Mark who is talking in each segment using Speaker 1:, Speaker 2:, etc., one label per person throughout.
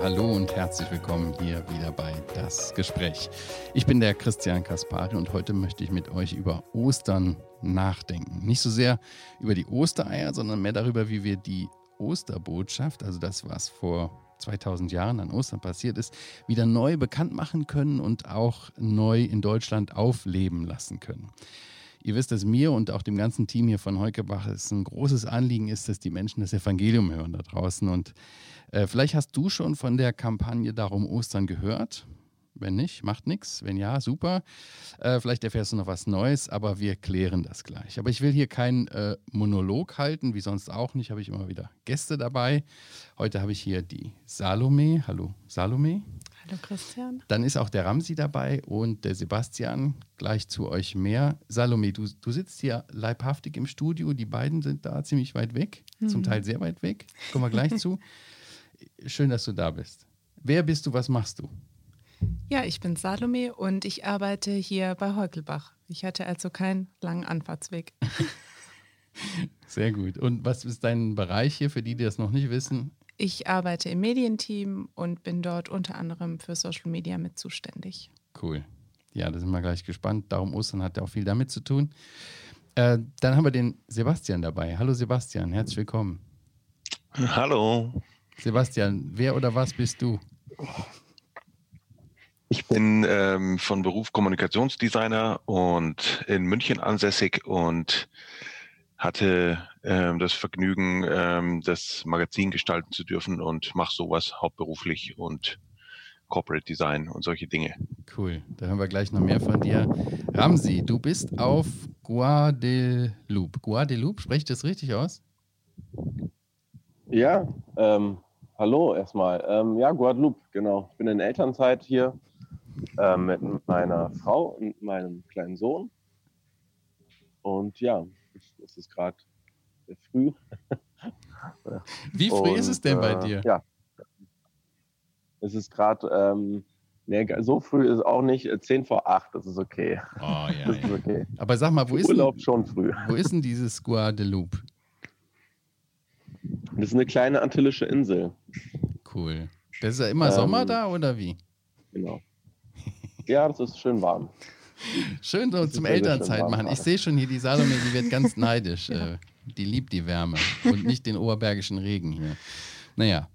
Speaker 1: Hallo und herzlich willkommen hier wieder bei Das Gespräch. Ich bin der Christian Kaspari und heute möchte ich mit euch über Ostern nachdenken. Nicht so sehr über die Ostereier, sondern mehr darüber, wie wir die Osterbotschaft, also das, was vor 2000 Jahren an Ostern passiert ist, wieder neu bekannt machen können und auch neu in Deutschland aufleben lassen können. Ihr wisst, dass mir und auch dem ganzen Team hier von Heukebach es ein großes Anliegen ist, dass die Menschen das Evangelium hören da draußen. Und äh, vielleicht hast du schon von der Kampagne Darum Ostern gehört. Wenn nicht, macht nichts. Wenn ja, super. Äh, vielleicht erfährst du noch was Neues, aber wir klären das gleich. Aber ich will hier keinen äh, Monolog halten, wie sonst auch nicht. Habe ich immer wieder Gäste dabei. Heute habe ich hier die Salome. Hallo, Salome.
Speaker 2: Hallo Christian.
Speaker 1: Dann ist auch der Ramsi dabei und der Sebastian. Gleich zu euch mehr. Salome, du, du sitzt hier leibhaftig im Studio. Die beiden sind da ziemlich weit weg, mhm. zum Teil sehr weit weg. Kommen wir gleich zu. Schön, dass du da bist. Wer bist du? Was machst du?
Speaker 2: Ja, ich bin Salome und ich arbeite hier bei Heukelbach. Ich hatte also keinen langen Anfahrtsweg.
Speaker 1: Sehr gut. Und was ist dein Bereich hier für die, die das noch nicht wissen?
Speaker 2: Ich arbeite im Medienteam und bin dort unter anderem für Social Media mit zuständig.
Speaker 1: Cool. Ja, da sind wir gleich gespannt. Darum Ostern hat ja auch viel damit zu tun. Äh, dann haben wir den Sebastian dabei. Hallo Sebastian, herzlich willkommen.
Speaker 3: Hallo.
Speaker 1: Sebastian, wer oder was bist du?
Speaker 3: Ich bin ähm, von Beruf Kommunikationsdesigner und in München ansässig und hatte ähm, das Vergnügen, ähm, das Magazin gestalten zu dürfen und mache sowas hauptberuflich und Corporate Design und solche Dinge.
Speaker 1: Cool, da hören wir gleich noch mehr von dir. Ramsi, du bist auf Guadeloupe. Guadeloupe, spreche ich das richtig aus?
Speaker 4: Ja, ähm, hallo erstmal. Ähm, ja, Guadeloupe, genau. Ich bin in Elternzeit hier äh, mit meiner Frau und meinem kleinen Sohn. Und ja, es ist gerade früh.
Speaker 1: Wie früh und, ist es denn bei äh, dir?
Speaker 4: Ja, es ist gerade, ähm, nee, so früh ist es auch nicht, 10 äh, vor 8, das ist okay.
Speaker 1: Oh, ja, das ist okay. Aber sag mal, wo ist
Speaker 4: Urlaub denn, schon früh.
Speaker 1: Wo ist denn dieses Guadeloupe?
Speaker 4: Das ist eine kleine antillische Insel.
Speaker 1: Cool. Das ist ja immer ähm, Sommer da oder wie?
Speaker 4: Genau. Ja, das ist schön warm.
Speaker 1: Schön so zum Elternzeit machen. Ich sehe schon hier die Salome, die wird ganz neidisch. ja. Äh, die liebt die Wärme und nicht den oberbergischen Regen hier. Naja.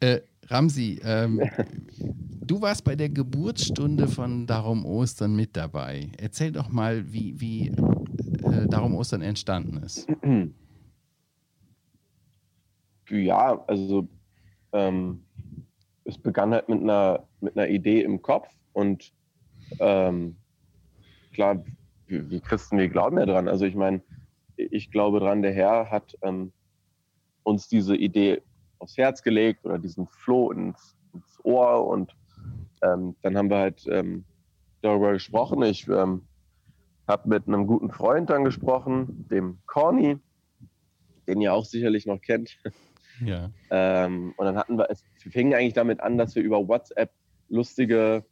Speaker 1: Äh, Ramsi, ähm, du warst bei der Geburtsstunde von Darum Ostern mit dabei. Erzähl doch mal, wie, wie äh, Darum Ostern entstanden ist.
Speaker 4: Ja, also ähm, es begann halt mit einer, mit einer Idee im Kopf und ähm, klar, wir, wir, Christen, wir glauben ja dran. Also ich meine, ich glaube dran, der Herr hat ähm, uns diese Idee aufs Herz gelegt oder diesen Floh ins, ins Ohr und ähm, dann haben wir halt ähm, darüber gesprochen. Ich ähm, habe mit einem guten Freund dann gesprochen, dem Corny, den ihr auch sicherlich noch kennt.
Speaker 1: Ja.
Speaker 4: Ähm, und dann hatten wir, es fing eigentlich damit an, dass wir über WhatsApp lustige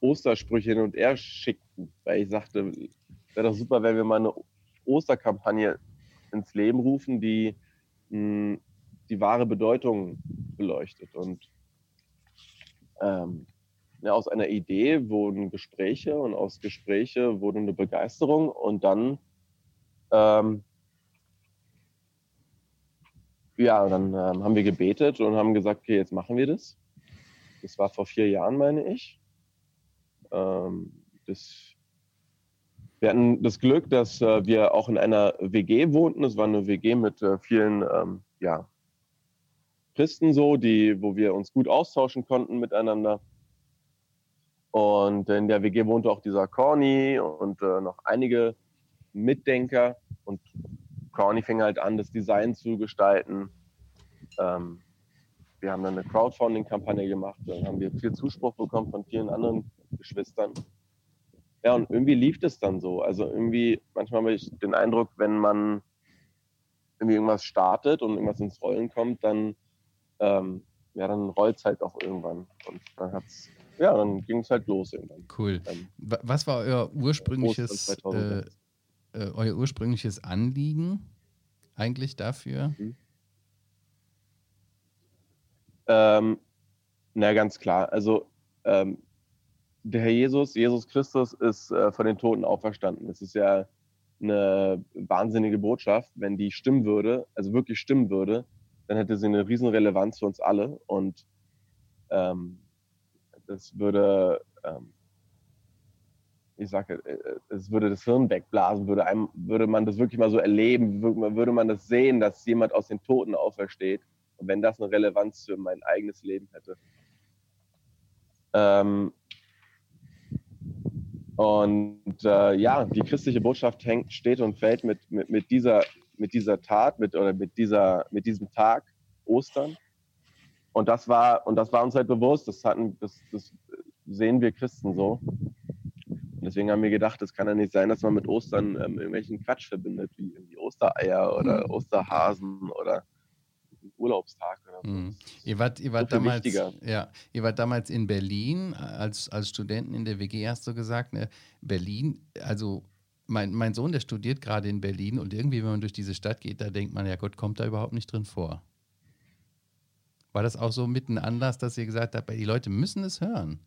Speaker 4: Ostersprüche hin und her schickten, weil ich sagte, wäre doch super, wenn wir mal eine Osterkampagne ins Leben rufen, die mh, hm, die wahre Bedeutung beleuchtet. Und ähm, ja, aus einer Idee wurden Gespräche und aus Gespräche wurde eine Begeisterung und dann ähm, ja, dann ähm, haben wir gebetet und haben gesagt, okay, jetzt machen wir das. Das war vor vier Jahren, meine ich. Ähm, das, wir hatten das Glück, dass äh, wir auch in einer WG wohnten. Es war eine WG mit äh, vielen ähm, ja, Christen so, die, wo wir uns gut austauschen konnten miteinander. Und in der WG wohnte auch dieser Corny und äh, noch einige Mitdenker. Und Corny fing halt an, das Design zu gestalten. Ähm, wir haben dann eine Crowdfunding-Kampagne gemacht. Dann haben wir viel Zuspruch bekommen von vielen anderen Geschwistern. Ja, und irgendwie lief das dann so. Also irgendwie, manchmal habe ich den Eindruck, wenn man irgendwie irgendwas startet und irgendwas ins Rollen kommt, dann, ähm, ja, dann rollt es halt auch irgendwann. Und dann hat's, ja, dann ging es halt los irgendwann.
Speaker 1: Cool. Ähm, Was war euer ursprüngliches, äh, äh, euer ursprüngliches Anliegen eigentlich dafür? Mhm.
Speaker 4: Ähm, na, ganz klar. Also ähm, der Herr Jesus, Jesus Christus, ist äh, von den Toten auferstanden. Das ist ja eine wahnsinnige Botschaft. Wenn die stimmen würde, also wirklich stimmen würde, dann hätte sie eine riesen Relevanz für uns alle. Und ähm, das würde, ähm, ich sage, äh, es würde das Hirn wegblasen, würde, einem, würde man das wirklich mal so erleben, würde man das sehen, dass jemand aus den Toten aufersteht. Und wenn das eine Relevanz für mein eigenes Leben hätte. Ähm, und äh, ja, die christliche Botschaft hängt, steht und fällt mit, mit, mit, dieser, mit dieser Tat mit, oder mit, dieser, mit diesem Tag Ostern. Und das war, und das war uns halt bewusst, das, hatten, das, das sehen wir Christen so. Und deswegen haben wir gedacht, es kann ja nicht sein, dass man mit Ostern ähm, irgendwelchen Quatsch verbindet, wie irgendwie Ostereier oder mhm. Osterhasen oder Urlaubstag oder so. Mhm.
Speaker 1: Ihr wart, ihr wart so damals, ja, ihr wart damals in Berlin als, als Studenten in der WG, hast du gesagt, ne? Berlin, also mein, mein Sohn, der studiert gerade in Berlin und irgendwie, wenn man durch diese Stadt geht, da denkt man, ja Gott kommt da überhaupt nicht drin vor. War das auch so mit ein Anlass, dass ihr gesagt habt, die Leute müssen es hören?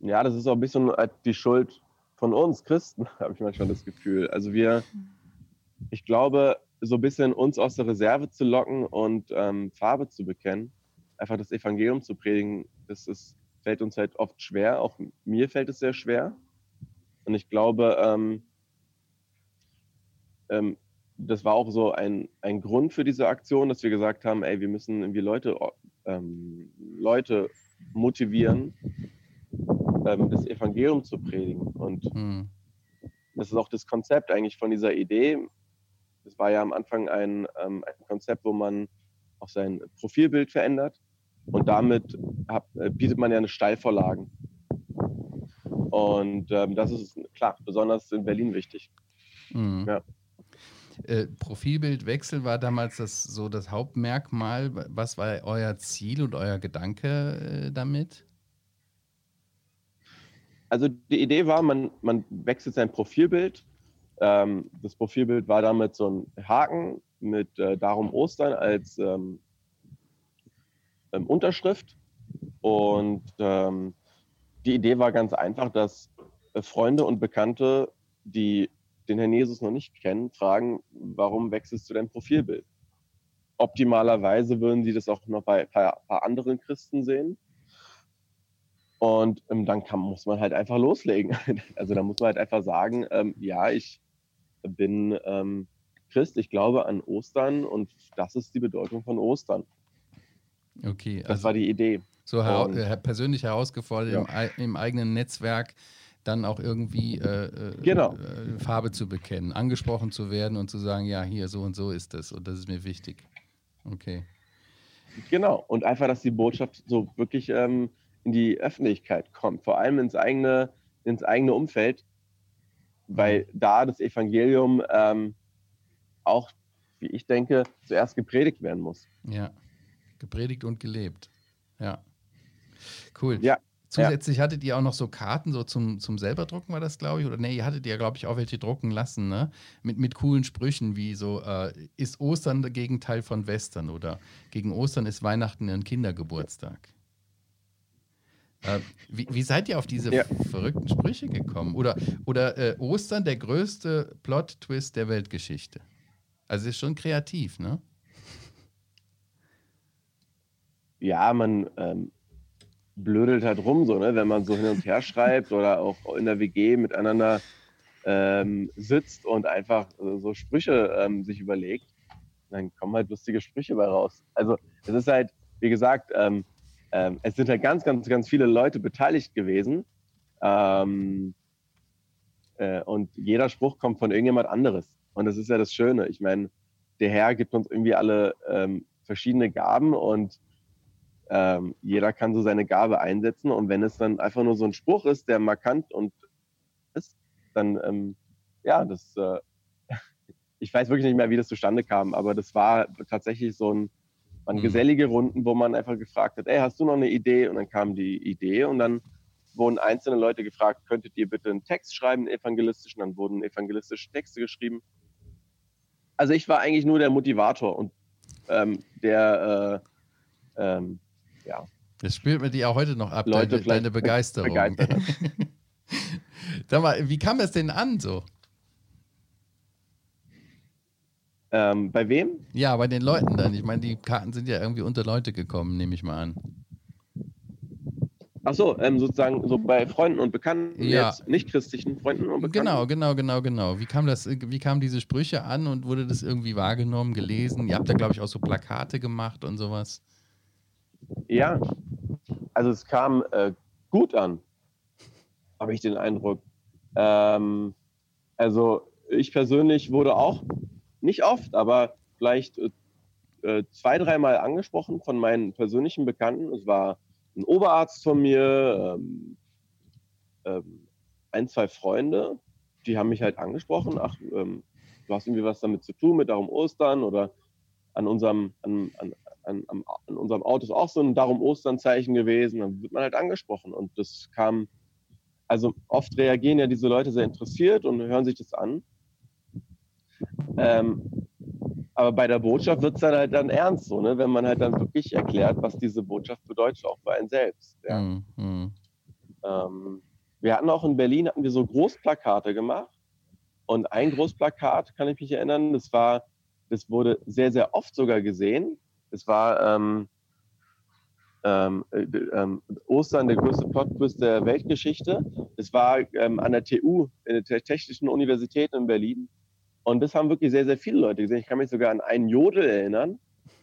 Speaker 4: Ja, das ist auch ein bisschen die Schuld von uns Christen, habe ich manchmal das Gefühl. Also wir, ich glaube, so ein bisschen uns aus der Reserve zu locken und ähm, Farbe zu bekennen, einfach das Evangelium zu predigen, das ist, fällt uns halt oft schwer. Auch mir fällt es sehr schwer. Und ich glaube, ähm, ähm, das war auch so ein, ein Grund für diese Aktion, dass wir gesagt haben, ey, wir müssen irgendwie Leute, ähm, Leute motivieren, ähm, das Evangelium zu predigen. Und mhm. das ist auch das Konzept eigentlich von dieser Idee. Das war ja am Anfang ein, ähm, ein Konzept, wo man auch sein Profilbild verändert und damit hab, äh, bietet man ja eine Steilvorlagen. Und ähm, das ist klar, besonders in Berlin wichtig.
Speaker 1: Mhm. Ja. Äh, Profilbildwechsel war damals das so das Hauptmerkmal. Was war euer Ziel und euer Gedanke äh, damit?
Speaker 4: Also die Idee war, man, man wechselt sein Profilbild ähm, das Profilbild war damit so ein Haken mit äh, Darum Ostern als ähm, ähm, Unterschrift. Und ähm, die Idee war ganz einfach, dass äh, Freunde und Bekannte, die den Herrn Jesus noch nicht kennen, fragen, warum wechselst du dein Profilbild? Optimalerweise würden sie das auch noch bei ein paar, paar anderen Christen sehen. Und ähm, dann kann, muss man halt einfach loslegen. Also da muss man halt einfach sagen, ähm, ja, ich bin ähm, Christ, ich glaube an Ostern und das ist die Bedeutung von Ostern.
Speaker 1: Okay.
Speaker 4: Also das war die Idee.
Speaker 1: So hera und, äh, persönlich herausgefordert ja. im, im, eigenen Netzwerk dann auch irgendwie äh, äh,
Speaker 4: genau.
Speaker 1: äh, Farbe zu bekennen, angesprochen zu werden und zu sagen, ja, hier so und so ist es und das ist mir wichtig. Okay.
Speaker 4: Genau. Und einfach, dass die Botschaft so wirklich ähm, in die Öffentlichkeit kommt, vor allem ins eigene, ins eigene Umfeld, weil da das Evangelium ähm, auch, wie ich denke, zuerst gepredigt werden muss.
Speaker 1: Ja, gepredigt und gelebt. Ja. Cool.
Speaker 4: Ja.
Speaker 1: Zusätzlich ja. hattet ihr auch noch so Karten so zum, zum selber war das, glaube ich. Oder nee, ihr hattet ja, glaube ich, auch welche drucken lassen, ne? Mit, mit coolen Sprüchen wie so, äh, ist Ostern der Gegenteil von Western oder gegen Ostern ist Weihnachten ein Kindergeburtstag. Äh, wie, wie, seid ihr auf diese ja. verrückten Sprüche gekommen? Oder, oder äh, Ostern der größte Plot-Twist der Weltgeschichte? Also ist schon kreativ, ne?
Speaker 4: Ja, man ähm, blödelt halt rum, so, ne? wenn man so hin und her schreibt oder auch in der WG miteinander ähm, sitzt und einfach äh, so Sprüche ähm, sich überlegt, dann kommen halt lustige Sprüche bei raus. Also es ist halt, wie gesagt, ähm, ähm, es sind halt ganz, ganz, ganz viele Leute beteiligt gewesen. Ähm, äh, und jeder Spruch kommt von irgendjemand anderes. Und das ist ja das Schöne. Ich meine, der Herr gibt uns irgendwie alle ähm, verschiedene Gaben und ähm, jeder kann so seine Gabe einsetzen. Und wenn es dann einfach nur so ein Spruch ist, der markant und ist, dann ähm, ja, das. Äh, ich weiß wirklich nicht mehr, wie das zustande kam, aber das war tatsächlich so ein waren mhm. gesellige Runden, wo man einfach gefragt hat, ey, hast du noch eine Idee? Und dann kam die Idee und dann wurden einzelne Leute gefragt, könntet ihr bitte einen Text schreiben, einen evangelistischen? Dann wurden evangelistische Texte geschrieben. Also ich war eigentlich nur der Motivator und ähm, der, äh, ähm, ja.
Speaker 1: Das spürt man dir auch heute noch ab,
Speaker 4: Leute
Speaker 1: deine, deine Begeisterung. Sag mal, wie kam das denn an so?
Speaker 4: Ähm, bei wem?
Speaker 1: Ja, bei den Leuten dann. Ich meine, die Karten sind ja irgendwie unter Leute gekommen, nehme ich mal an.
Speaker 4: Ach so, ähm, sozusagen so bei Freunden und Bekannten,
Speaker 1: Ja.
Speaker 4: jetzt nicht christlichen Freunden und Bekannten.
Speaker 1: Genau, genau, genau, genau. Wie kam das, wie kamen diese Sprüche an und wurde das irgendwie wahrgenommen, gelesen? Ihr habt da, glaube ich, auch so Plakate gemacht und sowas.
Speaker 4: Ja, also es kam äh, gut an, habe ich den Eindruck. Ähm, also ich persönlich wurde auch nicht oft, aber vielleicht äh, äh, zwei, dreimal angesprochen von meinen persönlichen Bekannten. Es war ein Oberarzt von mir, ähm, ähm, ein, zwei Freunde, die haben mich halt angesprochen. Ach, ähm, du hast irgendwie was damit zu tun mit darum Ostern oder an unserem, an, an, an, an, an unserem Auto ist auch so ein Darum Ostern-Zeichen gewesen. Dann wird man halt angesprochen. Und das kam, also oft reagieren ja diese Leute sehr interessiert und hören sich das an. Ähm, aber bei der Botschaft wird es dann halt dann ernst, so, ne? wenn man halt dann wirklich erklärt, was diese Botschaft bedeutet, auch für einen selbst. Ja.
Speaker 1: Hm, hm.
Speaker 4: Ähm, wir hatten auch in Berlin hatten wir so Großplakate gemacht. Und ein Großplakat, kann ich mich erinnern, das war, das wurde sehr, sehr oft sogar gesehen. Es war ähm, ähm, äh, ähm, Ostern, der größte Plot-Twist der Weltgeschichte. Es war ähm, an der TU, in der Technischen Universität in Berlin. Und das haben wirklich sehr, sehr viele Leute gesehen. Ich kann mich sogar an einen Jodel erinnern.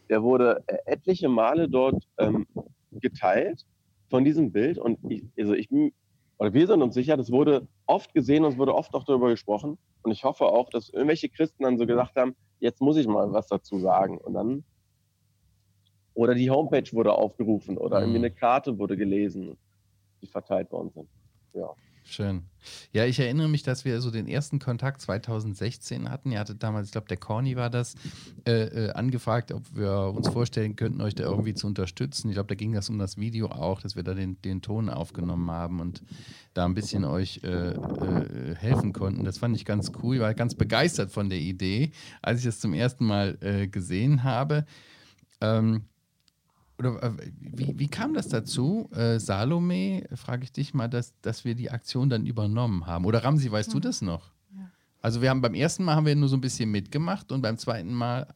Speaker 4: Der wurde äh, etliche Male dort ähm, geteilt von diesem Bild. Und ich, also ich oder wir sind uns sicher, das wurde oft gesehen und es wurde oft auch darüber gesprochen. Und ich hoffe auch, dass irgendwelche Christen dann so gesagt haben, jetzt muss ich mal was dazu sagen. Und dann, oder die Homepage wurde aufgerufen oder
Speaker 1: Mhm.
Speaker 4: irgendwie eine Karte wurde gelesen, die verteilt worden sind. Ja.
Speaker 1: Schön. Ja, ich erinnere mich, dass wir so den ersten Kontakt 2016 hatten. Ihr hattet damals, ich glaube, der Corny war das, äh, äh, angefragt, ob wir uns vorstellen könnten, euch da irgendwie zu unterstützen. Ich glaube, da ging das um das Video auch, dass wir da den, den Ton aufgenommen haben und da ein bisschen euch äh, äh, helfen konnten. Das fand ich ganz cool. Ich war ganz begeistert von der Idee, als ich das zum ersten Mal äh, gesehen habe. Ähm, oder äh, wie, wie kam das dazu, äh, Salome, frage ich dich mal, dass, dass wir die Aktion dann übernommen haben? Oder Ramsi, weißt du das noch?
Speaker 2: Ja.
Speaker 1: Also wir haben beim ersten Mal haben wir nur so ein bisschen mitgemacht und beim zweiten Mal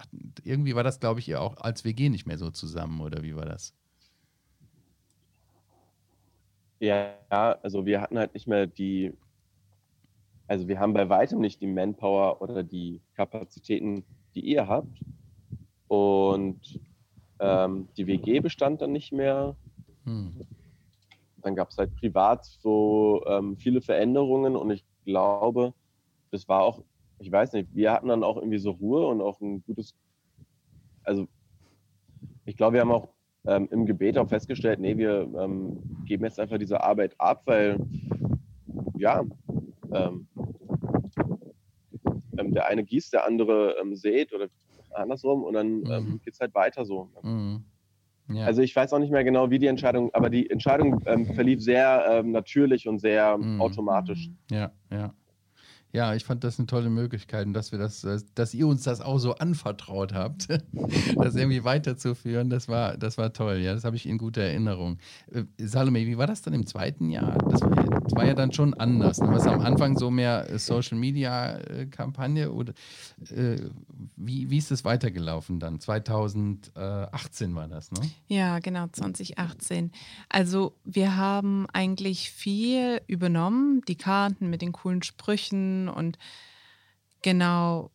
Speaker 1: irgendwie war das, glaube ich, auch als WG nicht mehr so zusammen oder wie war das?
Speaker 4: Ja, also wir hatten halt nicht mehr die, also wir haben bei weitem nicht die Manpower oder die Kapazitäten, die ihr habt. Und ähm, die WG bestand dann nicht mehr.
Speaker 1: Hm.
Speaker 4: Dann gab es halt privat so ähm, viele Veränderungen und ich glaube, das war auch, ich weiß nicht, wir hatten dann auch irgendwie so Ruhe und auch ein gutes, also ich glaube, wir haben auch ähm, im Gebet auch festgestellt, nee, wir ähm, geben jetzt einfach diese Arbeit ab, weil ja, ähm, ähm, der eine gießt, der andere sät oder andersrum und dann
Speaker 1: Mhm.
Speaker 4: ähm, geht es halt weiter so.
Speaker 1: Hm. Ja.
Speaker 4: Also ich weiß auch nicht mehr genau, wie die Entscheidung, aber die Entscheidung ähm, verlief sehr ähm, natürlich und sehr
Speaker 1: Mhm.
Speaker 4: automatisch.
Speaker 1: Ja, ja. Ja, ich fand das eine tolle Möglichkeit dass wir das, äh, dass ihr uns das auch so anvertraut habt, das irgendwie weiterzuführen, das war, das war toll, ja, das habe ich in guter Erinnerung. Äh, Salome, wie war das dann im zweiten Jahr? Das war, ja- das war ja dann schon anders. Ne? Was am Anfang so mehr äh, Social Media Kampagne oder äh, wie, wie ist es weitergelaufen dann? 2018 war das, ne?
Speaker 2: Ja, genau, 2018. Also wir haben eigentlich viel übernommen, die Karten mit den coolen Sprüchen und genau,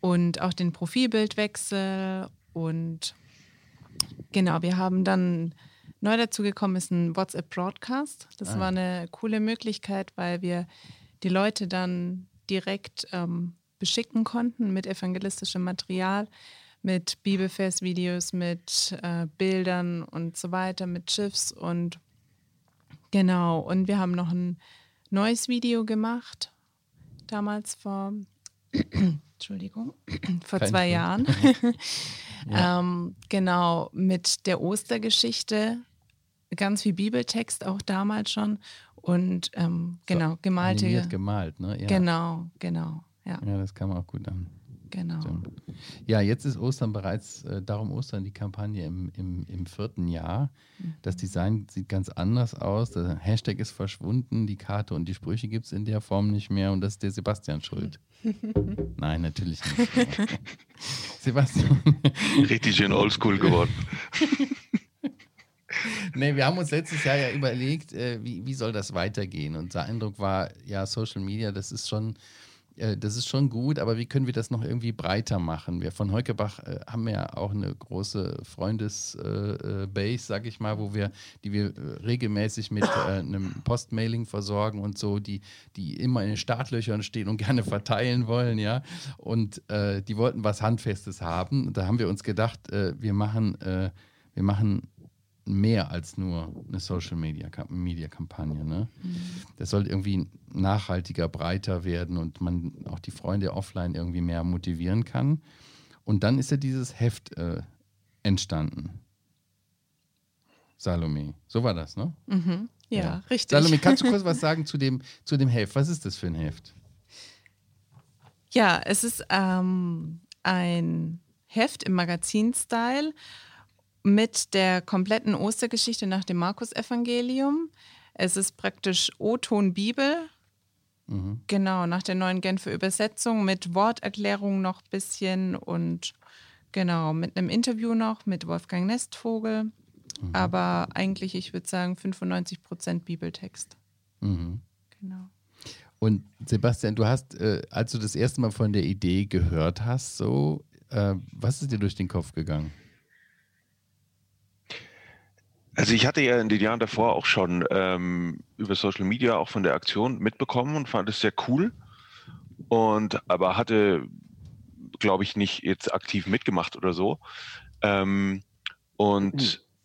Speaker 2: und auch den Profilbildwechsel und genau, wir haben dann neu dazugekommen ist ein WhatsApp Broadcast. Das
Speaker 1: Ah.
Speaker 2: war eine coole Möglichkeit, weil wir die Leute dann direkt ähm, beschicken konnten mit evangelistischem Material mit Bibelversvideos, mit äh, Bildern und so weiter, mit Schiffs und genau. Und wir haben noch ein neues Video gemacht, damals vor, Entschuldigung, vor
Speaker 1: Kein
Speaker 2: zwei
Speaker 1: Schuld.
Speaker 2: Jahren.
Speaker 1: Ja.
Speaker 2: ähm, genau, mit der Ostergeschichte, ganz viel Bibeltext auch damals schon und ähm, genau, gemalte.
Speaker 1: Animiert gemalt, ne? Ja.
Speaker 2: Genau, genau, ja.
Speaker 1: Ja, das kam auch gut an.
Speaker 2: Genau.
Speaker 1: Stimmt. Ja, jetzt ist Ostern bereits, äh, darum Ostern die Kampagne im, im, im vierten Jahr. Das Design sieht ganz anders aus. Der Hashtag ist verschwunden, die Karte und die Sprüche gibt es in der Form nicht mehr und das ist der Sebastian schuld. Nein, natürlich nicht. Sebastian.
Speaker 3: Richtig schön oldschool geworden.
Speaker 1: nee, wir haben uns letztes Jahr ja überlegt, äh, wie, wie soll das weitergehen? Und der Eindruck war, ja, Social Media, das ist schon äh, das ist schon gut, aber wie können wir das noch irgendwie breiter machen? Wir von Heukebach äh, haben ja auch eine große Freundesbase, äh, äh sag ich mal, wo wir, die wir äh, regelmäßig mit einem Postmailing versorgen und so, die, die immer in den Startlöchern stehen und gerne verteilen wollen, ja. Und die wollten was Handfestes haben. Da haben wir uns gedacht, wir machen, wir machen mehr als nur eine Social Media, Media Kampagne. Ne? Mhm. Das soll irgendwie nachhaltiger, breiter werden und man auch die Freunde offline irgendwie mehr motivieren kann. Und dann ist ja dieses Heft äh, entstanden. Salome, so war das, ne?
Speaker 2: Mhm. Ja, ja, richtig.
Speaker 1: Salome, kannst du kurz was sagen zu dem, zu dem Heft? Was ist das für ein Heft?
Speaker 2: Ja, es ist ähm, ein Heft im Magazin-Style mit der kompletten Ostergeschichte nach dem Markus-Evangelium. Es ist praktisch O-Ton Bibel. Mhm. Genau, nach der neuen Genfer Übersetzung mit Worterklärung noch ein bisschen und genau, mit einem Interview noch mit Wolfgang Nestvogel. Mhm. Aber eigentlich, ich würde sagen, 95 Prozent Bibeltext.
Speaker 1: Mhm. Genau. Und Sebastian, du hast, äh, als du das erste Mal von der Idee gehört hast, so, äh, was ist dir durch den Kopf gegangen?
Speaker 3: Also ich hatte ja in den Jahren davor auch schon ähm, über Social Media auch von der Aktion mitbekommen und fand es sehr cool. Und aber hatte, glaube ich, nicht jetzt aktiv mitgemacht oder so. Ähm, und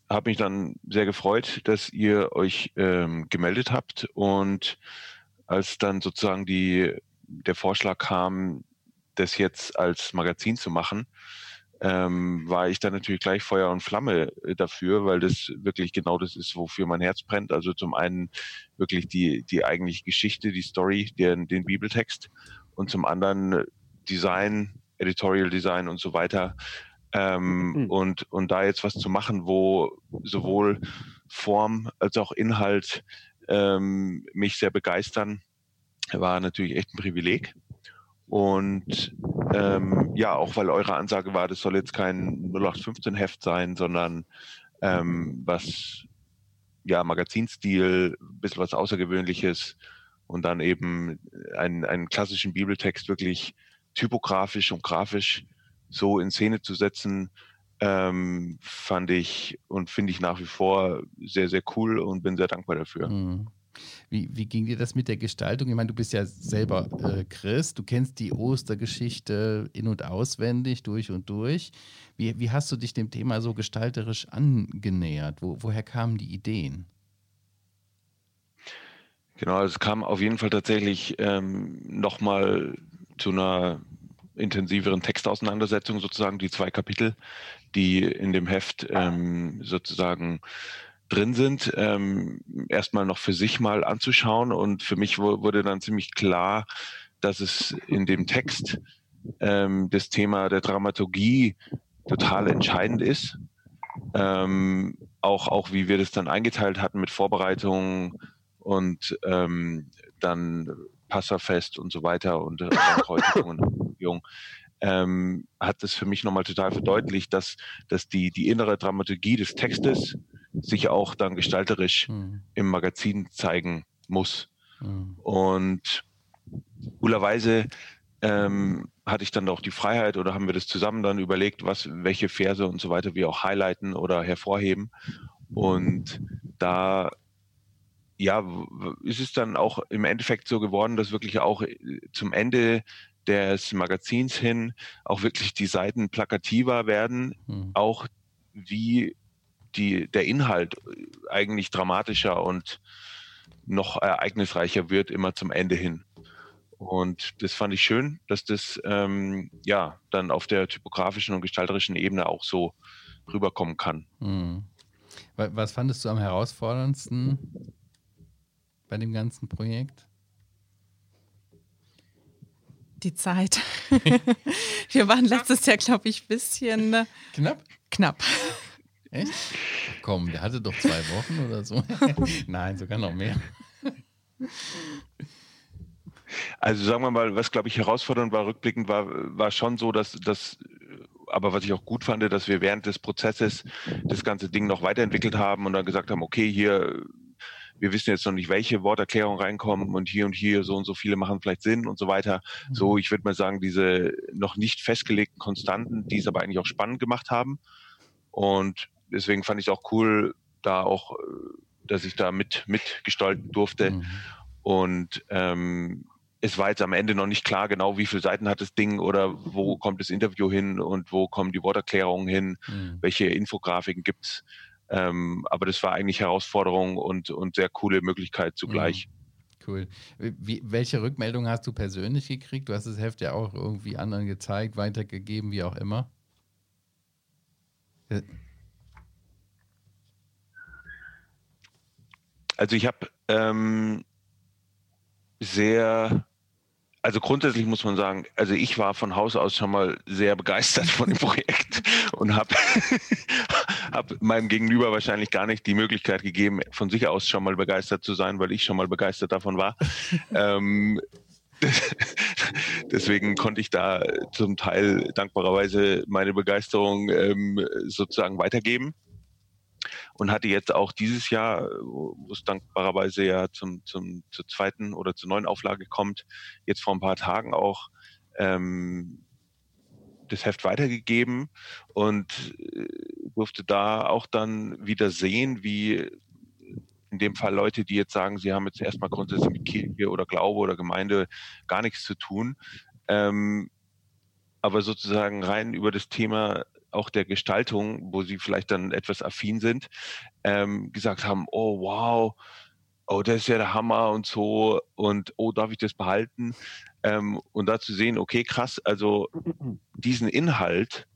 Speaker 3: mhm. habe mich dann sehr gefreut, dass ihr euch ähm, gemeldet habt. Und als dann sozusagen die, der Vorschlag kam, das jetzt als Magazin zu machen, ähm, war ich dann natürlich gleich Feuer und Flamme äh, dafür, weil das wirklich genau das ist, wofür mein Herz brennt. Also zum einen wirklich die, die eigentliche Geschichte, die Story, den, den Bibeltext und zum anderen Design, Editorial Design und so weiter. Ähm, mhm. und, und da jetzt was zu machen, wo sowohl Form als auch Inhalt ähm, mich sehr begeistern, war natürlich echt ein Privileg. Und ähm, ja, auch weil eure Ansage war, das soll jetzt kein 0815-Heft sein, sondern ähm, was, ja, Magazinstil, ein bisschen was Außergewöhnliches und dann eben einen, einen klassischen Bibeltext wirklich typografisch und grafisch so in Szene zu setzen, ähm, fand ich und finde ich nach wie vor sehr, sehr cool und bin sehr dankbar dafür. Mhm.
Speaker 1: Wie, wie ging dir das mit der Gestaltung? Ich meine, du bist ja selber äh, Christ, du kennst die Ostergeschichte in- und auswendig, durch und durch. Wie, wie hast du dich dem Thema so gestalterisch angenähert? Wo, woher kamen die Ideen?
Speaker 3: Genau, es kam auf jeden Fall tatsächlich ähm, nochmal zu einer intensiveren Textauseinandersetzung, sozusagen die zwei Kapitel, die in dem Heft ähm, sozusagen drin sind, ähm, erstmal noch für sich mal anzuschauen. Und für mich wurde dann ziemlich klar, dass es in dem Text ähm, das Thema der Dramaturgie total entscheidend ist. Ähm, auch, auch wie wir das dann eingeteilt hatten mit Vorbereitungen und ähm, dann Passafest und so weiter und äh, Häutigung ähm, hat das für mich nochmal total verdeutlicht, dass, dass die, die innere Dramaturgie des Textes sich auch dann gestalterisch mhm. im Magazin zeigen muss. Mhm. Und coolerweise ähm, hatte ich dann auch die Freiheit oder haben wir das zusammen dann überlegt, was, welche Verse und so weiter wir auch highlighten oder hervorheben. Und da ja, ist es dann auch im Endeffekt so geworden, dass wirklich auch äh, zum Ende des Magazins hin auch wirklich die Seiten plakativer werden, mhm. auch wie die, der Inhalt eigentlich dramatischer und noch ereignisreicher wird, immer zum Ende hin. Und das fand ich schön, dass das ähm, ja dann auf der typografischen und gestalterischen Ebene auch so rüberkommen kann.
Speaker 1: Mhm. Was fandest du am herausforderndsten bei dem ganzen Projekt?
Speaker 2: Die Zeit. Wir waren letztes Jahr, glaube ich, ein bisschen äh,
Speaker 1: Knapp?
Speaker 2: knapp.
Speaker 1: Echt? Komm, der hatte doch zwei Wochen oder so. Nein, sogar noch mehr.
Speaker 3: Also sagen wir mal, was glaube ich herausfordernd war, rückblickend war, war schon so, dass das, aber was ich auch gut fand, dass wir während des Prozesses das ganze Ding noch weiterentwickelt haben und dann gesagt haben, okay, hier, wir wissen jetzt noch nicht, welche Worterklärungen reinkommen und hier und hier so und so viele machen vielleicht Sinn und so weiter. So, ich würde mal sagen, diese noch nicht festgelegten Konstanten, die es aber eigentlich auch spannend gemacht haben. Und deswegen fand ich es auch cool, da auch, äh, dass ich da mit mitgestalten durfte.
Speaker 1: Mhm.
Speaker 3: Und ähm, es war jetzt am Ende noch nicht klar genau, wie viele Seiten hat das Ding oder wo kommt das Interview hin und wo kommen die Worterklärungen hin,
Speaker 1: Mhm.
Speaker 3: welche Infografiken gibt's. Ähm, aber das war eigentlich Herausforderung und, und sehr coole Möglichkeit zugleich.
Speaker 1: Cool. Wie, welche Rückmeldung hast du persönlich gekriegt? Du hast das Heft ja auch irgendwie anderen gezeigt, weitergegeben, wie auch immer.
Speaker 3: Also ich habe ähm, sehr, also grundsätzlich muss man sagen, also ich war von Haus aus schon mal sehr begeistert von dem Projekt und habe hab meinem Gegenüber wahrscheinlich gar nicht die Möglichkeit gegeben, von sich aus schon mal begeistert zu sein, weil ich schon mal begeistert davon war. ähm, Deswegen konnte ich da zum Teil dankbarerweise meine Begeisterung ähm, sozusagen weitergeben und hatte jetzt auch dieses Jahr, wo wo es dankbarerweise ja zum, zum, zur zweiten oder zur neuen Auflage kommt, jetzt vor ein paar Tagen auch ähm, das Heft weitergegeben und äh, durfte da auch dann wieder sehen, wie in dem Fall Leute, die jetzt sagen, sie haben jetzt erstmal grundsätzlich mit Kirche oder Glaube oder Gemeinde gar nichts zu tun, ähm, aber sozusagen rein über das Thema auch der Gestaltung, wo sie vielleicht dann etwas affin sind, ähm, gesagt haben, oh wow, oh das ist ja der Hammer und so und oh darf ich das behalten ähm, und da zu sehen, okay krass, also diesen Inhalt,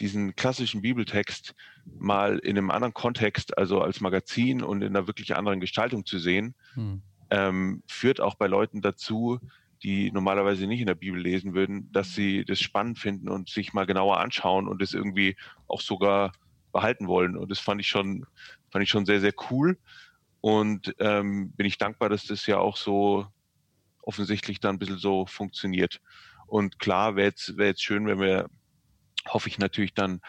Speaker 3: diesen klassischen Bibeltext mal in einem anderen Kontext, also als Magazin und in einer wirklich anderen Gestaltung zu sehen,
Speaker 1: hm.
Speaker 3: ähm, führt auch bei Leuten dazu, die normalerweise nicht in der Bibel lesen würden, dass sie das spannend finden und sich mal genauer anschauen und es irgendwie auch sogar behalten wollen. Und das fand ich schon, fand ich schon sehr, sehr cool. Und ähm, bin ich dankbar, dass das ja auch so offensichtlich dann ein bisschen so funktioniert. Und klar wäre jetzt, wäre jetzt schön, wenn wir, hoffe ich natürlich dann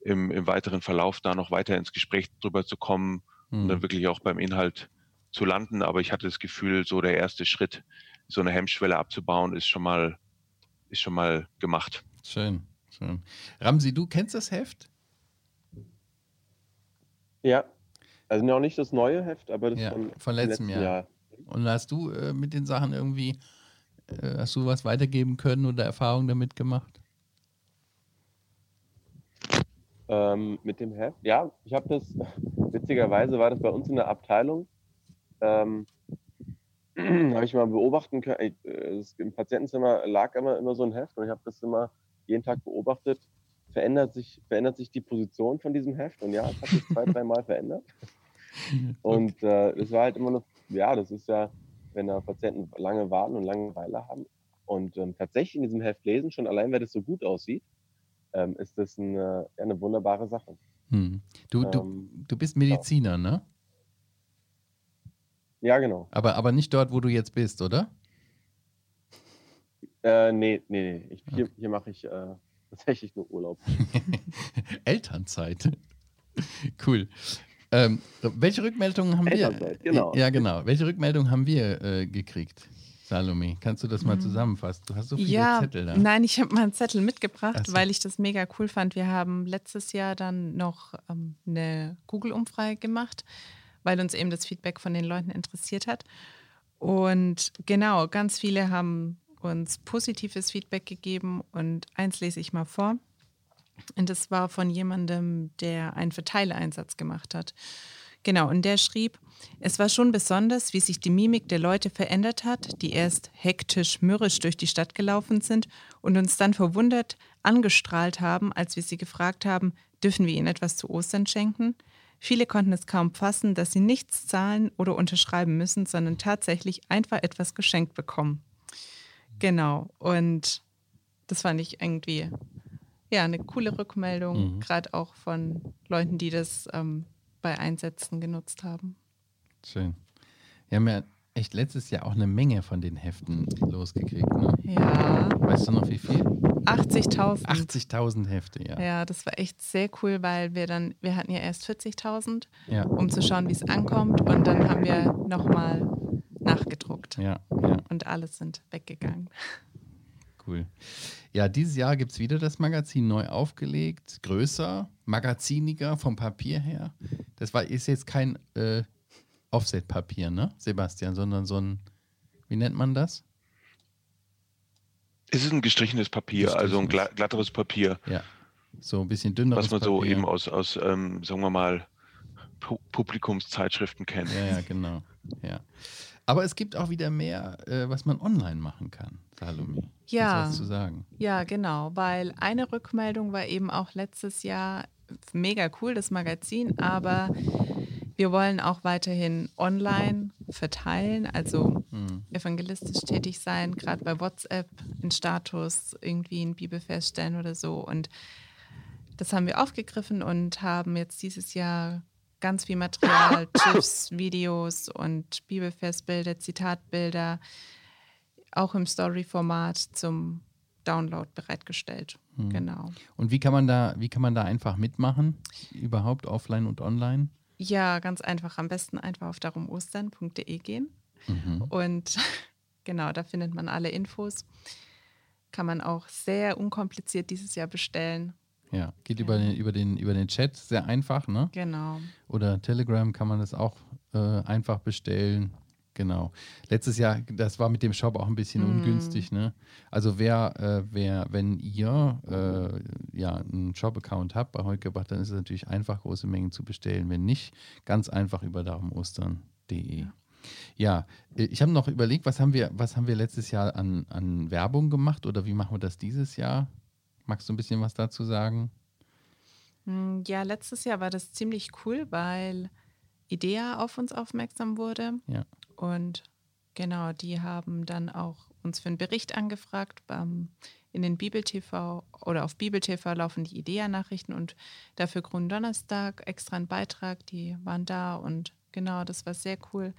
Speaker 3: im, im weiteren Verlauf da noch weiter ins Gespräch drüber zu kommen und dann
Speaker 1: Hm.
Speaker 3: wirklich auch beim Inhalt zu landen. Aber ich hatte das Gefühl, so der erste Schritt, so eine Hemmschwelle abzubauen, ist schon mal, ist schon mal gemacht.
Speaker 1: Schön, schön. Ramsi, du kennst das Heft?
Speaker 4: Ja, also noch nicht das neue Heft, aber das
Speaker 1: Ja,
Speaker 4: von,
Speaker 1: von
Speaker 4: vom
Speaker 1: letztem Jahr. Und hast du äh, mit den Sachen irgendwie, äh, hast du was weitergeben können oder Erfahrungen damit gemacht?
Speaker 4: Ähm, mit dem Heft? Ja, ich habe das, witzigerweise war das bei uns in der Abteilung, ähm, habe ich mal beobachten können, ich, äh, im Patientenzimmer lag immer, immer so ein Heft und ich habe das immer jeden Tag beobachtet, verändert sich, verändert sich die Position von diesem Heft und ja, es hat sich zwei, dreimal verändert. Und äh, das war halt immer noch, ja, das ist ja, wenn da Patienten lange warten und Langeweile haben und ähm, tatsächlich in diesem Heft lesen, schon allein, weil das so gut aussieht, ähm, ist das eine, ja, eine wunderbare Sache.
Speaker 1: Hm. Du, du,
Speaker 4: Ähm,
Speaker 1: du bist Mediziner, ne?
Speaker 4: Ja, genau.
Speaker 1: Aber, aber nicht dort, wo du jetzt bist, oder?
Speaker 4: Äh, nee, nee, nee. Ich, hier, hier mache ich äh, tatsächlich nur Urlaub.
Speaker 1: Elternzeit. cool. Ähm, welche Rückmeldungen haben wir?
Speaker 4: Elternzeit, genau.
Speaker 1: Ja, genau. Welche Rückmeldungen haben wir äh, gekriegt? Salome, kannst du das mal
Speaker 2: Mhm.
Speaker 1: zusammenfassen? Du hast so viele
Speaker 2: ja,
Speaker 1: Zettel da.
Speaker 2: nein, ich habe mal einen Zettel mitgebracht,
Speaker 1: Ach so.
Speaker 2: weil ich das mega cool fand. Wir haben letztes Jahr dann noch ähm, eine Google-Umfrage gemacht, weil uns eben das Feedback von den Leuten interessiert hat. Und genau, ganz viele haben uns positives Feedback gegeben und eins lese ich mal vor. Und das war von jemandem, der einen Verteilereinsatz gemacht hat. Genau, und der schrieb, es war schon besonders, wie sich die Mimik der Leute verändert hat, die erst hektisch, mürrisch durch die Stadt gelaufen sind und uns dann verwundert angestrahlt haben, als wir sie gefragt haben, dürfen wir ihnen etwas zu Ostern schenken? Viele konnten es kaum fassen, dass sie nichts zahlen oder unterschreiben müssen, sondern tatsächlich einfach etwas geschenkt bekommen. Genau. Und das fand ich irgendwie ja eine coole Rückmeldung,
Speaker 1: Mhm.
Speaker 2: gerade auch von Leuten, die das ähm, bei Einsätzen genutzt haben.
Speaker 1: Schön. Wir haben ja echt letztes Jahr auch eine Menge von den Heften losgekriegt. Ne?
Speaker 2: Ja,
Speaker 1: Weißt du noch wie viel?
Speaker 2: 80.000.
Speaker 1: 80.000 Hefte, ja.
Speaker 2: Ja, das war echt sehr cool, weil wir dann, wir hatten ja erst 40.000,
Speaker 1: Ja,
Speaker 2: um zu schauen, wie es ankommt. Und dann haben wir nochmal nachgedruckt.
Speaker 1: ja, ja,
Speaker 2: Und alles sind weggegangen.
Speaker 1: cool. Ja, dieses Jahr gibt es wieder das Magazin neu aufgelegt, größer, magaziniger vom Papier her. Das war, ist jetzt kein äh, Offset-Papier, ne, Sebastian, sondern so ein, wie nennt man das?
Speaker 3: Es ist ein gestrichenes Papier, also ein gla- glatteres Papier,
Speaker 1: Ja, so ein bisschen dünneres
Speaker 3: was man so
Speaker 1: Papier.
Speaker 3: eben aus, aus ähm, sagen wir mal, Pu Publikumszeitschriften kennt.
Speaker 1: Ja, ja, genau. Ja. Aber es gibt auch wieder mehr, äh, was man online machen kann, Salome.
Speaker 2: Ja.
Speaker 1: Was zu sagen.
Speaker 2: Ja, genau, weil eine Rückmeldung war eben auch letztes Jahr mega cool, das Magazin, aber wir wollen auch weiterhin online verteilen, also
Speaker 1: Hm.
Speaker 2: evangelistisch tätig sein, gerade bei WhatsApp, in Status irgendwie ein Bibelfest stellen oder so. Und das haben wir aufgegriffen und haben jetzt dieses Jahr ganz viel Material, Tipps, Videos und Bibelfestbilder, Zitatbilder, auch im Story-Format zum Download bereitgestellt.
Speaker 1: Hm.
Speaker 2: Genau.
Speaker 1: Und wie kann man da, wie kann man da einfach mitmachen? Überhaupt offline und online?
Speaker 2: Ja, ganz einfach. Am besten einfach auf darumostern.de gehen.
Speaker 1: Mhm.
Speaker 2: Und genau, da findet man alle Infos. Kann man auch sehr unkompliziert dieses Jahr bestellen.
Speaker 1: Ja, geht über den, über, den, über den Chat, sehr einfach, ne?
Speaker 2: Genau.
Speaker 1: Oder Telegram kann man das auch äh, einfach bestellen. Genau. Letztes Jahr, das war mit dem Shop auch ein bisschen
Speaker 2: Mm.
Speaker 1: ungünstig, ne? Also wer, äh, wer, wenn ihr äh, ja einen Shop-Account habt bei Heugebracht, dann ist es natürlich einfach, große Mengen zu bestellen. Wenn nicht, ganz einfach über darumostern.de. Ja, äh, ich habe noch überlegt, was haben wir, was haben wir letztes Jahr an, an Werbung gemacht oder wie machen wir das dieses Jahr? Magst du ein bisschen was dazu sagen?
Speaker 2: Mm, Ja, letztes Jahr war das ziemlich cool, weil IDEA auf uns aufmerksam wurde.
Speaker 1: Ja.
Speaker 2: Und genau, die haben dann auch uns für einen Bericht angefragt. Beim, in den Bibel-TV oder auf Bibel-TV laufen die IDEA-Nachrichten und dafür Gründonnerstag extra einen Beitrag. Die waren da und genau, das war sehr cool.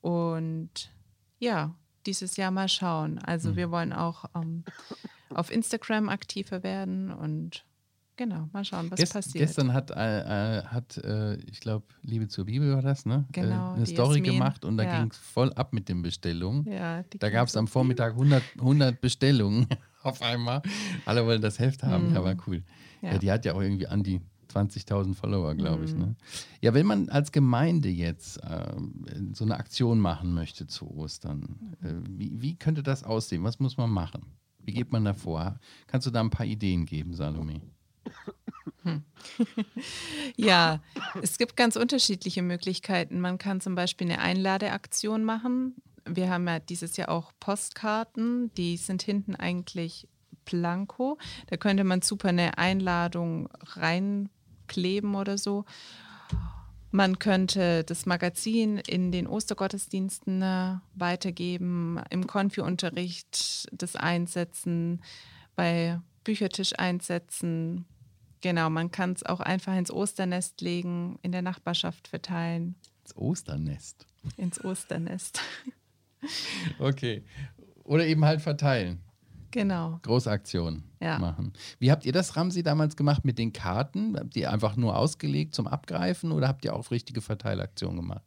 Speaker 2: Und ja, dieses Jahr mal schauen. Also
Speaker 1: Mhm.
Speaker 2: wir wollen auch ähm, auf Instagram aktiver werden und genau, mal schauen, was
Speaker 1: Gest-
Speaker 2: passiert.
Speaker 1: Gestern hat, äh, äh, hat äh, ich glaube, Liebe zur Bibel war das, ne?
Speaker 2: Genau,
Speaker 1: äh, eine Story
Speaker 2: Jasmin.
Speaker 1: gemacht und da
Speaker 2: Ja.
Speaker 1: ging es voll ab mit den Bestellungen.
Speaker 2: ja,
Speaker 1: Da gab es am. Vormittag 100, 100 Bestellungen auf einmal. Alle wollen das Heft haben, ja,
Speaker 2: Mhm.
Speaker 1: war cool. Ja.
Speaker 2: Ja.
Speaker 1: die hat ja auch irgendwie an die 20.000 Follower, glaube ich.
Speaker 2: Mhm.
Speaker 1: Ne? Ja, wenn man als Gemeinde jetzt ähm, so eine Aktion machen möchte zu Ostern, äh, wie, wie könnte das aussehen? Was muss man machen? Wie geht man da vor? Kannst du da ein paar Ideen geben, Salome?
Speaker 2: Ja, es gibt ganz unterschiedliche Möglichkeiten. Man kann zum Beispiel eine Einladeaktion machen. Wir haben ja dieses Jahr auch Postkarten, die sind hinten eigentlich blanko. Da könnte man super eine Einladung reinkleben oder so. Man könnte das Magazin in den Ostergottesdiensten äh, weitergeben, im Konfi-Unterricht das einsetzen, bei Büchertisch einsetzen. Genau, man kann es auch einfach ins Osternest legen, in der Nachbarschaft verteilen,
Speaker 1: Das Osternest.
Speaker 2: ins Osternest.
Speaker 1: Okay. Oder eben halt verteilen.
Speaker 2: Genau.
Speaker 1: Großaktion
Speaker 2: Ja.
Speaker 1: machen. Wie habt ihr das, Ramsi, damals gemacht mit den Karten? Habt ihr einfach nur ausgelegt zum Abgreifen oder habt ihr auch richtige Verteilaktionen gemacht?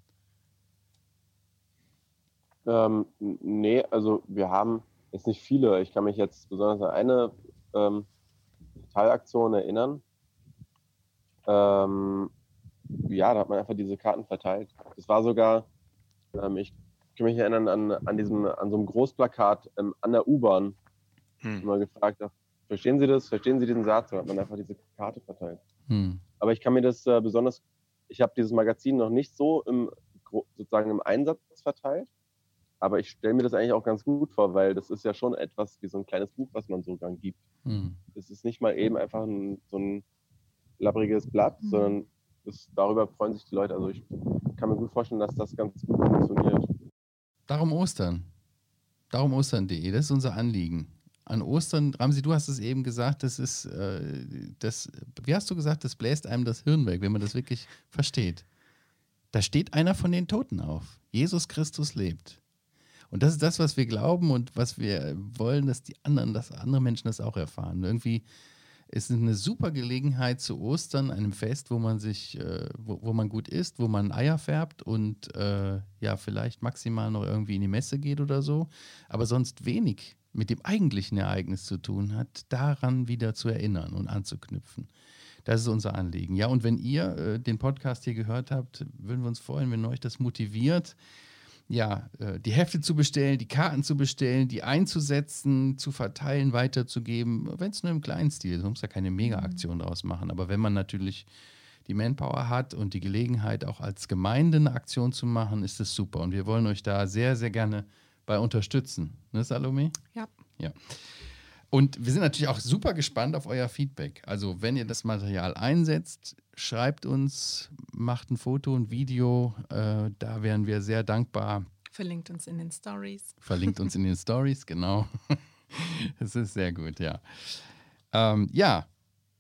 Speaker 4: Ähm, nee, also wir haben jetzt nicht viele. Ich kann mich jetzt besonders an eine ähm, Teilaktion erinnern. Ähm, ja, da hat man einfach diese Karten verteilt. Das war sogar, ähm, ich kann mich erinnern an, an diesem, an so einem Großplakat ähm, an der U-Bahn,
Speaker 3: Hm.
Speaker 4: immer gefragt, verstehen Sie das? Verstehen Sie diesen Satz? Da hat man einfach diese Karte verteilt.
Speaker 1: Hm.
Speaker 4: Aber ich kann mir das äh, besonders, ich habe dieses Magazin noch nicht so im, sozusagen im Einsatz verteilt, aber ich stelle mir das eigentlich auch ganz gut vor, weil das ist ja schon etwas wie so ein kleines Buch, was man so dann gibt.
Speaker 1: Hm.
Speaker 4: Es ist nicht mal eben einfach ein, so ein labbriges Blatt,
Speaker 2: Mhm.
Speaker 4: sondern das, darüber freuen sich die Leute. Also ich kann mir gut vorstellen, dass das ganz gut funktioniert.
Speaker 1: Darum Ostern. darumostern.de, das ist unser Anliegen. An Ostern, Ramsi, du hast es eben gesagt, das ist, äh, das, wie hast du gesagt, das bläst einem das Hirn weg, wenn man das wirklich versteht. Da steht einer von den Toten auf. Jesus Christus lebt. Und das ist das, was wir glauben und was wir wollen, dass die anderen, dass andere Menschen das auch erfahren. Irgendwie ist es eine super Gelegenheit zu Ostern, einem Fest, wo man sich, äh, wo, wo, man gut isst, wo man Eier färbt und äh, ja, vielleicht maximal noch irgendwie in die Messe geht oder so, aber sonst wenig mit dem eigentlichen Ereignis zu tun hat, daran wieder zu erinnern und anzuknüpfen. Das ist unser Anliegen. Ja, und wenn ihr äh, den Podcast hier gehört habt, würden wir uns freuen, wenn euch das motiviert, ja, äh, die Hefte zu bestellen, die Karten zu bestellen, die einzusetzen, zu verteilen, weiterzugeben, wenn es nur im kleinen Stil ist. Man muss ja keine Mega-Aktion daraus machen. Aber wenn man natürlich die Manpower hat und die Gelegenheit, auch als Gemeinde eine Aktion zu machen, ist das super. Und wir wollen euch da sehr, sehr gerne bei unterstützen. Ne, Salome?
Speaker 2: Ja.
Speaker 1: Ja. Und wir sind natürlich auch super gespannt auf euer Feedback. Also, wenn ihr das Material einsetzt, schreibt uns, macht ein Foto, ein Video. Äh, da wären wir sehr dankbar.
Speaker 2: Verlinkt uns in den Stories.
Speaker 1: Verlinkt uns in den Stories, genau. Das ist sehr gut, ja. Ähm, ja,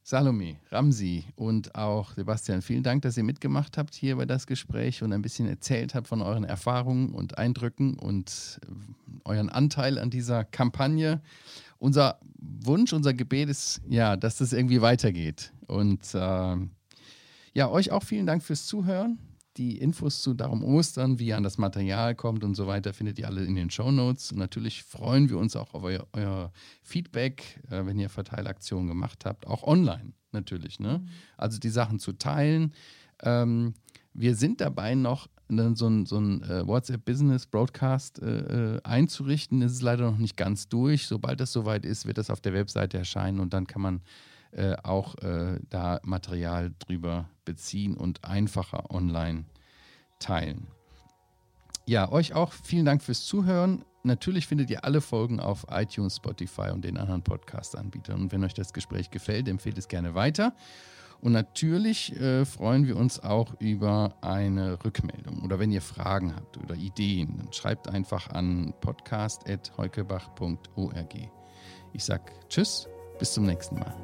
Speaker 1: Salome, Ramsi und auch Sebastian, vielen Dank, dass ihr mitgemacht habt hier bei das Gespräch und ein bisschen erzählt habt von euren Erfahrungen und Eindrücken und euren Anteil an dieser Kampagne unser Wunsch, unser Gebet ist ja, dass das irgendwie weitergeht. Und äh, ja, euch auch vielen Dank fürs Zuhören. Die Infos zu Darum Ostern, wie ihr an das Material kommt und so weiter, findet ihr alle in den Show Notes. Und natürlich freuen wir uns auch auf euer, euer Feedback, äh, wenn ihr Verteilaktionen gemacht habt, auch online natürlich. Ne? Mhm. Also die Sachen zu teilen. Ähm, wir sind dabei noch dann so ein, so ein äh, WhatsApp-Business-Broadcast äh, äh, einzurichten. Das ist leider noch nicht ganz durch. Sobald das soweit ist, wird das auf der Webseite erscheinen und dann kann man äh, auch äh, da Material drüber beziehen und einfacher online teilen. Ja, euch auch vielen Dank fürs Zuhören. Natürlich findet ihr alle Folgen auf iTunes, Spotify und den anderen Podcast-Anbietern. Und wenn euch das Gespräch gefällt, empfehlt es gerne weiter. Und natürlich äh, freuen wir uns auch über eine Rückmeldung. Oder wenn ihr Fragen habt oder Ideen, dann schreibt einfach an podcast.heukebach.org. Ich sage Tschüss, bis zum nächsten Mal.